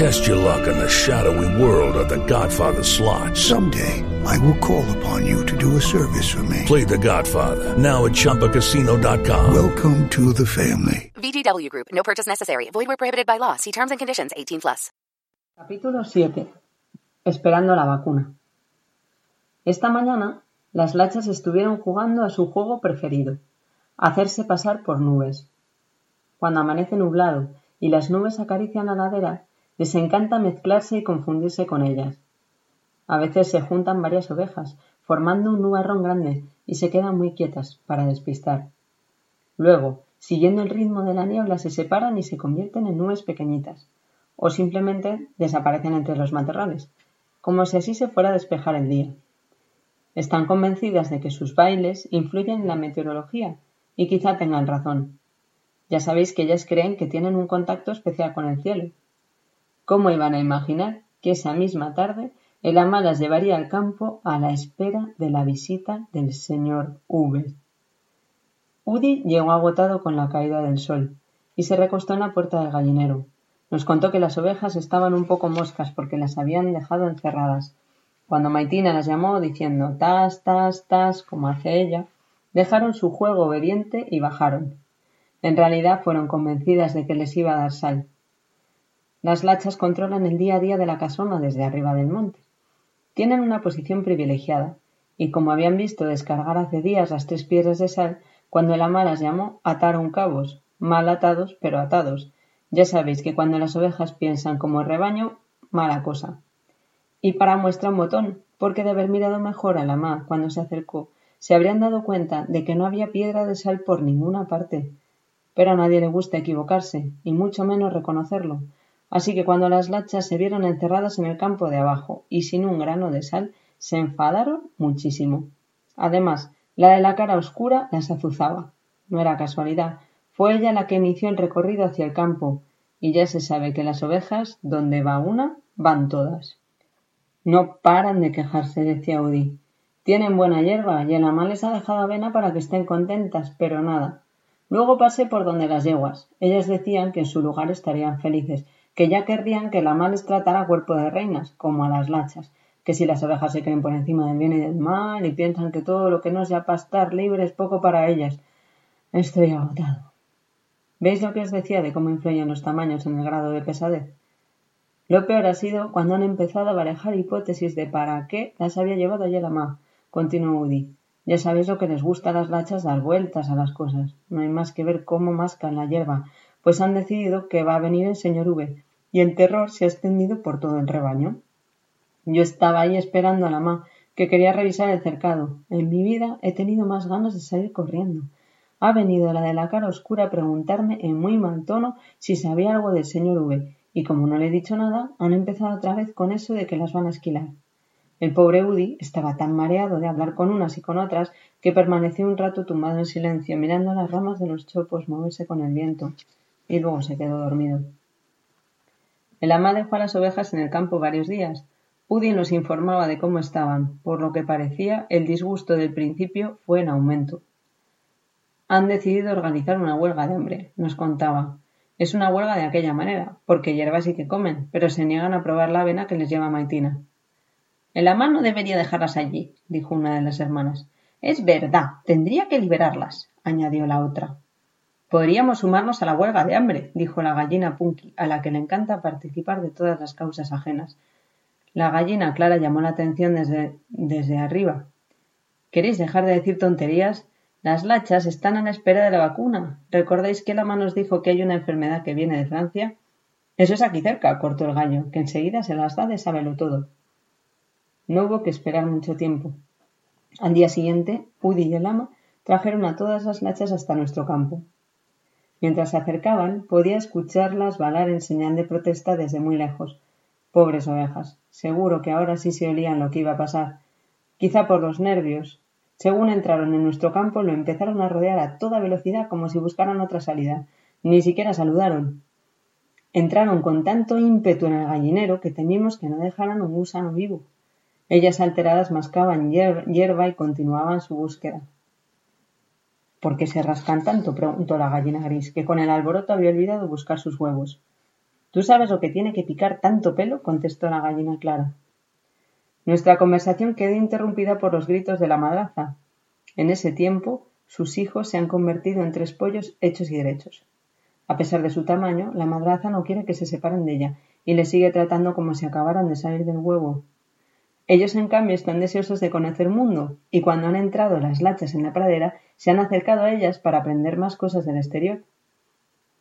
Test your luck in the shadowy world of The Godfather slot. Someday, I will call upon you to do a service for me. Play The Godfather now at ChumbaCasino.com. Welcome to the family. VGW Group. No purchase necessary. Void where prohibited by law. See terms and conditions. 18 plus. Capítulo 7. Esperando la vacuna. Esta mañana, las lachas estuvieron jugando a su juego preferido, hacerse pasar por nubes. Cuando amanece nublado y las nubes acarician la ladera, les encanta mezclarse y confundirse con ellas. A veces se juntan varias ovejas, formando un nubarrón grande, y se quedan muy quietas para despistar. Luego, siguiendo el ritmo de la niebla, se separan y se convierten en nubes pequeñitas, o simplemente desaparecen entre los matorrales, como si así se fuera a despejar el día. Están convencidas de que sus bailes influyen en la meteorología, y quizá tengan razón. Ya sabéis que ellas creen que tienen un contacto especial con el cielo, ¿Cómo iban a imaginar que esa misma tarde el ama las llevaría al campo a la espera de la visita del señor V? Udi llegó agotado con la caída del sol y se recostó en la puerta del gallinero. Nos contó que las ovejas estaban un poco moscas porque las habían dejado encerradas. Cuando Maitina las llamó diciendo tas, tas, tas, como hace ella, dejaron su juego obediente y bajaron. En realidad fueron convencidas de que les iba a dar sal, las lachas controlan el día a día de la casona desde arriba del monte. Tienen una posición privilegiada, y como habían visto descargar hace días las tres piedras de sal, cuando el ama las llamó ataron cabos, mal atados, pero atados. Ya sabéis que cuando las ovejas piensan como rebaño, mala cosa. Y para muestra un botón, porque de haber mirado mejor a la ama cuando se acercó, se habrían dado cuenta de que no había piedra de sal por ninguna parte. Pero a nadie le gusta equivocarse, y mucho menos reconocerlo, Así que cuando las lachas se vieron encerradas en el campo de abajo y sin un grano de sal, se enfadaron muchísimo. Además, la de la cara oscura las azuzaba. No era casualidad, fue ella la que inició el recorrido hacia el campo, y ya se sabe que las ovejas, donde va una, van todas. No paran de quejarse, decía Udi. Tienen buena hierba y el ama les ha dejado avena para que estén contentas, pero nada. Luego pasé por donde las yeguas. Ellas decían que en su lugar estarían felices, que ya querrían que la mal les tratara cuerpo de reinas, como a las lachas, que si las ovejas se creen por encima del bien y del mal y piensan que todo lo que no sea pastar libre es poco para ellas. Estoy agotado. ¿Veis lo que os decía de cómo influyen los tamaños en el grado de pesadez? Lo peor ha sido cuando han empezado a barajar hipótesis de para qué las había llevado allí la ma, continuó Udi. Ya sabéis lo que les gusta a las lachas dar vueltas a las cosas. No hay más que ver cómo mascan la hierba, pues han decidido que va a venir el señor V, y el terror se ha extendido por todo el rebaño. Yo estaba ahí esperando a la ma, que quería revisar el cercado. En mi vida he tenido más ganas de salir corriendo. Ha venido la de la cara oscura a preguntarme en muy mal tono si sabía algo del señor V, y como no le he dicho nada, han empezado otra vez con eso de que las van a esquilar. El pobre Udi estaba tan mareado de hablar con unas y con otras que permaneció un rato tumbado en silencio mirando las ramas de los chopos moverse con el viento y luego se quedó dormido. El ama dejó a las ovejas en el campo varios días. Udi nos informaba de cómo estaban, por lo que parecía el disgusto del principio fue en aumento. Han decidido organizar una huelga de hambre, nos contaba. Es una huelga de aquella manera, porque hierbas sí que comen, pero se niegan a probar la avena que les lleva Maitina. El ama no debería dejarlas allí, dijo una de las hermanas. Es verdad, tendría que liberarlas, añadió la otra. Podríamos sumarnos a la huelga de hambre, dijo la gallina Punky, a la que le encanta participar de todas las causas ajenas. La gallina Clara llamó la atención desde, desde arriba. ¿Queréis dejar de decir tonterías? Las lachas están a la espera de la vacuna. ¿Recordáis que la ama nos dijo que hay una enfermedad que viene de Francia? Eso es aquí cerca, cortó el gallo, que enseguida se las da de sábelo todo. No hubo que esperar mucho tiempo. Al día siguiente, Pudi y el ama trajeron a todas las lachas hasta nuestro campo. Mientras se acercaban, podía escucharlas balar en señal de protesta desde muy lejos. Pobres ovejas. Seguro que ahora sí se olían lo que iba a pasar. Quizá por los nervios. Según entraron en nuestro campo, lo empezaron a rodear a toda velocidad como si buscaran otra salida. Ni siquiera saludaron. Entraron con tanto ímpetu en el gallinero que temimos que no dejaran un gusano vivo. Ellas alteradas mascaban hierba y continuaban su búsqueda. ¿Por qué se rascan tanto? preguntó la gallina gris, que con el alboroto había olvidado buscar sus huevos. ¿Tú sabes lo que tiene que picar tanto pelo? contestó la gallina clara. Nuestra conversación quedó interrumpida por los gritos de la madraza. En ese tiempo, sus hijos se han convertido en tres pollos hechos y derechos. A pesar de su tamaño, la madraza no quiere que se separen de ella y le sigue tratando como si acabaran de salir del huevo. Ellos, en cambio, están deseosos de conocer mundo, y cuando han entrado las lachas en la pradera, se han acercado a ellas para aprender más cosas del exterior.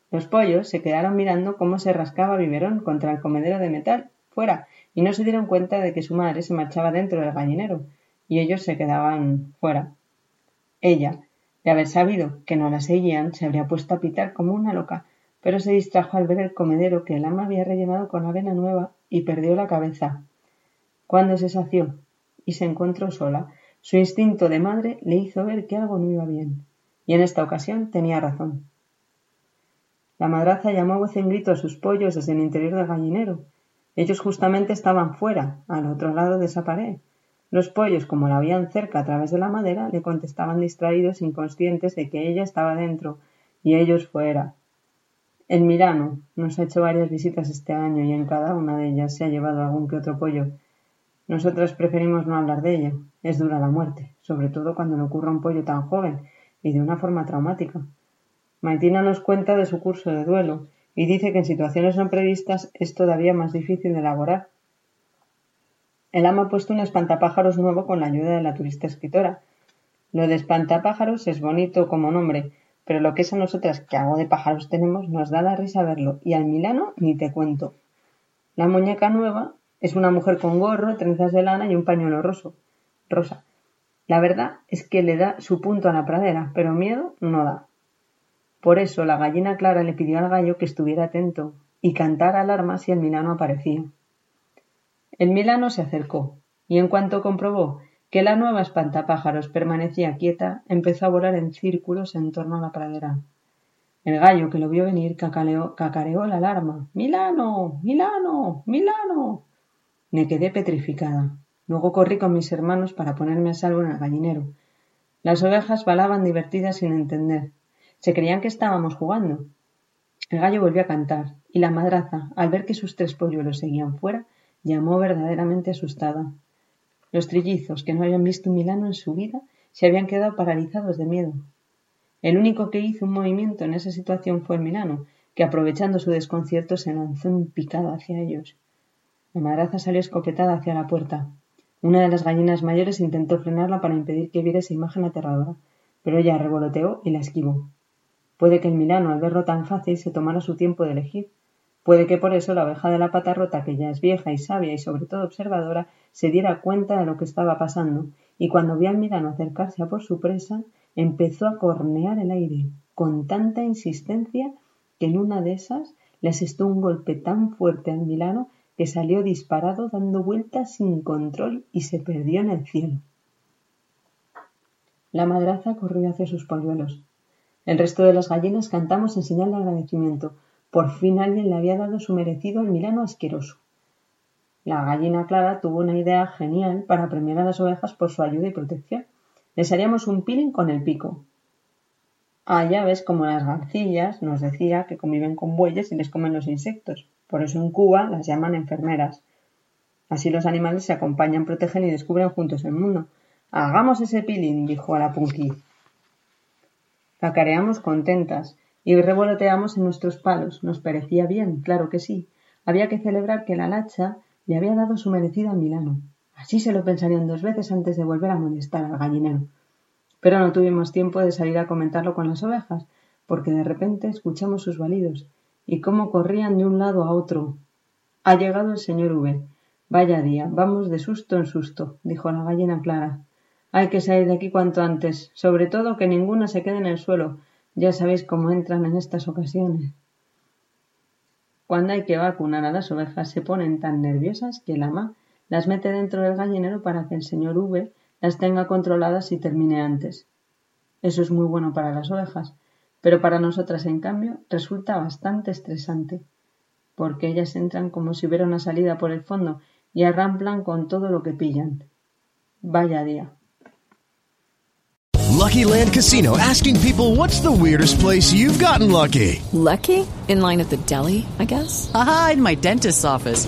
Los pollos se quedaron mirando cómo se rascaba biberón contra el comedero de metal fuera y no se dieron cuenta de que su madre se marchaba dentro del gallinero y ellos se quedaban fuera. Ella, de haber sabido que no la seguían, se habría puesto a pitar como una loca, pero se distrajo al ver el comedero que el ama había rellenado con avena nueva y perdió la cabeza. Cuando se sació y se encontró sola, su instinto de madre le hizo ver que algo no iba bien, y en esta ocasión tenía razón. La madraza llamó a voz en grito a sus pollos desde el interior del gallinero. Ellos justamente estaban fuera, al otro lado de esa pared. Los pollos, como la veían cerca a través de la madera, le contestaban distraídos, inconscientes de que ella estaba dentro y ellos fuera. El Milano nos ha hecho varias visitas este año y en cada una de ellas se ha llevado algún que otro pollo. Nosotras preferimos no hablar de ella. Es dura la muerte, sobre todo cuando le ocurra un pollo tan joven y de una forma traumática. Maitina nos cuenta de su curso de duelo y dice que en situaciones no previstas es todavía más difícil de elaborar. El ama ha puesto un espantapájaros nuevo con la ayuda de la turista escritora. Lo de espantapájaros es bonito como nombre, pero lo que es a nosotras que algo de pájaros tenemos nos da la risa verlo, y al Milano ni te cuento. La muñeca nueva es una mujer con gorro, trenzas de lana y un pañuelo roso, rosa. La verdad es que le da su punto a la pradera, pero miedo no da. Por eso la gallina Clara le pidió al gallo que estuviera atento y cantara alarma si el Milano aparecía. El Milano se acercó y en cuanto comprobó que la nueva espantapájaros permanecía quieta, empezó a volar en círculos en torno a la pradera. El gallo, que lo vio venir, cacareó la alarma. Milano. Milano. Milano. Me quedé petrificada. Luego corrí con mis hermanos para ponerme a salvo en el gallinero. Las ovejas balaban divertidas sin entender, se creían que estábamos jugando. El gallo volvió a cantar, y la madraza, al ver que sus tres polluelos seguían fuera, llamó verdaderamente asustada. Los trillizos, que no habían visto un Milano en su vida, se habían quedado paralizados de miedo. El único que hizo un movimiento en esa situación fue el Milano, que aprovechando su desconcierto se lanzó en picado hacia ellos. La madraza salió escopetada hacia la puerta. Una de las gallinas mayores intentó frenarla para impedir que viera esa imagen aterradora, pero ella revoloteó y la esquivó. Puede que el Milano, al verlo tan fácil, se tomara su tiempo de elegir. Puede que por eso la oveja de la pata rota, que ya es vieja y sabia y sobre todo observadora, se diera cuenta de lo que estaba pasando, y cuando vio al Milano acercarse a por su presa, empezó a cornear el aire, con tanta insistencia que en una de esas le asestó un golpe tan fuerte al Milano que salió disparado dando vueltas sin control y se perdió en el cielo. La madraza corrió hacia sus polluelos. El resto de las gallinas cantamos en señal de agradecimiento. Por fin alguien le había dado su merecido al Milano asqueroso. La gallina Clara tuvo una idea genial para premiar a las ovejas por su ayuda y protección. Les haríamos un peeling con el pico. Ah, ya ves como las garcillas nos decía que conviven con bueyes y les comen los insectos. Por eso en Cuba las llaman enfermeras. Así los animales se acompañan, protegen y descubren juntos el mundo. Hagamos ese peeling, dijo a la Punky. Cacareamos contentas y revoloteamos en nuestros palos. Nos parecía bien, claro que sí. Había que celebrar que la lacha le había dado su merecido a Milano. Así se lo pensarían dos veces antes de volver a molestar al gallinero. Pero no tuvimos tiempo de salir a comentarlo con las ovejas, porque de repente escuchamos sus balidos y cómo corrían de un lado a otro. Ha llegado el señor V. Vaya día, vamos de susto en susto, dijo la gallina Clara. Hay que salir de aquí cuanto antes, sobre todo que ninguna se quede en el suelo. Ya sabéis cómo entran en estas ocasiones. Cuando hay que vacunar a las ovejas se ponen tan nerviosas que el ama las mete dentro del gallinero para que el señor V las tenga controladas y termine antes. Eso es muy bueno para las ovejas, Pero para nosotras, en cambio, resulta bastante estresante, porque ellas entran como si hubiera una salida por el fondo y arramplan con todo lo que pillan. Vaya día. Lucky Land Casino asking people what's the weirdest place you've gotten lucky? Lucky? In line at the deli, I guess? Aha, in my dentist's office.